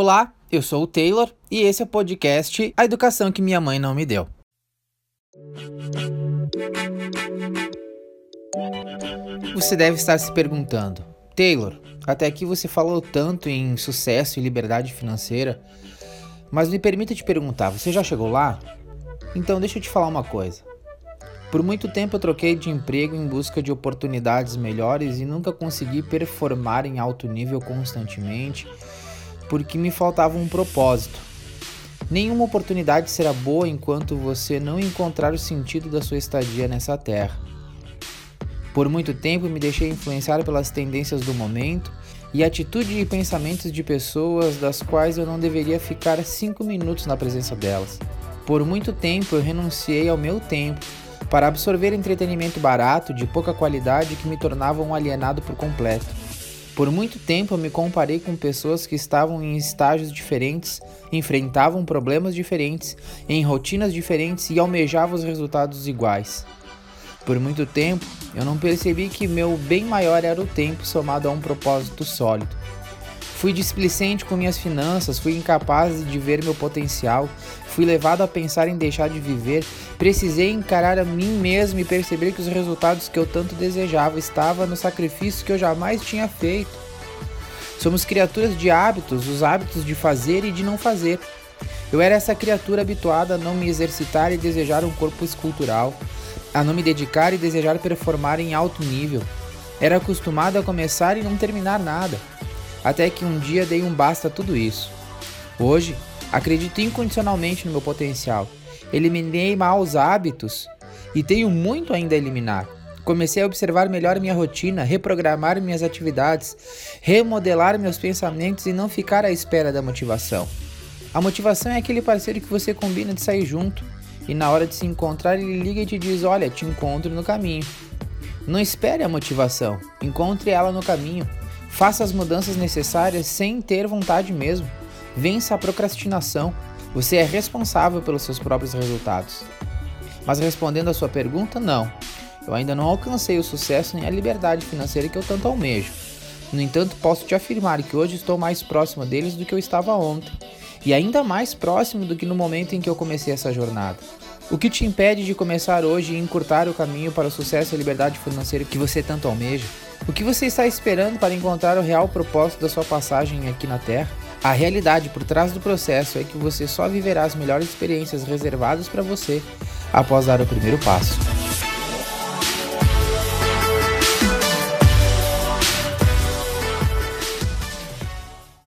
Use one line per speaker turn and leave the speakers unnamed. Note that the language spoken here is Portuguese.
Olá, eu sou o Taylor e esse é o podcast A Educação que Minha Mãe Não Me Deu. Você deve estar se perguntando, Taylor, até aqui você falou tanto em sucesso e liberdade financeira, mas me permita te perguntar, você já chegou lá? Então deixa eu te falar uma coisa. Por muito tempo eu troquei de emprego em busca de oportunidades melhores e nunca consegui performar em alto nível constantemente porque me faltava um propósito. Nenhuma oportunidade será boa enquanto você não encontrar o sentido da sua estadia nessa terra. Por muito tempo me deixei influenciar pelas tendências do momento e atitude e pensamentos de pessoas das quais eu não deveria ficar cinco minutos na presença delas. Por muito tempo eu renunciei ao meu tempo para absorver entretenimento barato, de pouca qualidade, que me tornava um alienado por completo. Por muito tempo eu me comparei com pessoas que estavam em estágios diferentes, enfrentavam problemas diferentes, em rotinas diferentes e almejavam os resultados iguais. Por muito tempo eu não percebi que meu bem maior era o tempo somado a um propósito sólido. Fui displicente com minhas finanças, fui incapaz de ver meu potencial, fui levado a pensar em deixar de viver, precisei encarar a mim mesmo e perceber que os resultados que eu tanto desejava estavam no sacrifício que eu jamais tinha feito. Somos criaturas de hábitos, os hábitos de fazer e de não fazer. Eu era essa criatura habituada a não me exercitar e desejar um corpo escultural, a não me dedicar e desejar performar em alto nível. Era acostumado a começar e não terminar nada até que um dia dei um basta a tudo isso. Hoje, acredito incondicionalmente no meu potencial. Eliminei maus hábitos e tenho muito ainda a eliminar. Comecei a observar melhor minha rotina, reprogramar minhas atividades, remodelar meus pensamentos e não ficar à espera da motivação. A motivação é aquele parceiro que você combina de sair junto e na hora de se encontrar ele liga e te diz: Olha, te encontro no caminho. Não espere a motivação, encontre ela no caminho. Faça as mudanças necessárias sem ter vontade mesmo. Vença a procrastinação. Você é responsável pelos seus próprios resultados. Mas respondendo a sua pergunta, não. Eu ainda não alcancei o sucesso nem a liberdade financeira que eu tanto almejo. No entanto, posso te afirmar que hoje estou mais próximo deles do que eu estava ontem, e ainda mais próximo do que no momento em que eu comecei essa jornada. O que te impede de começar hoje e encurtar o caminho para o sucesso e a liberdade financeira que você tanto almeja? O que você está esperando para encontrar o real propósito da sua passagem aqui na Terra? A realidade por trás do processo é que você só viverá as melhores experiências reservadas para você após dar o primeiro passo.